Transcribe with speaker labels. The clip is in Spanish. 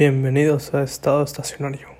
Speaker 1: Bienvenidos a Estado Estacionario.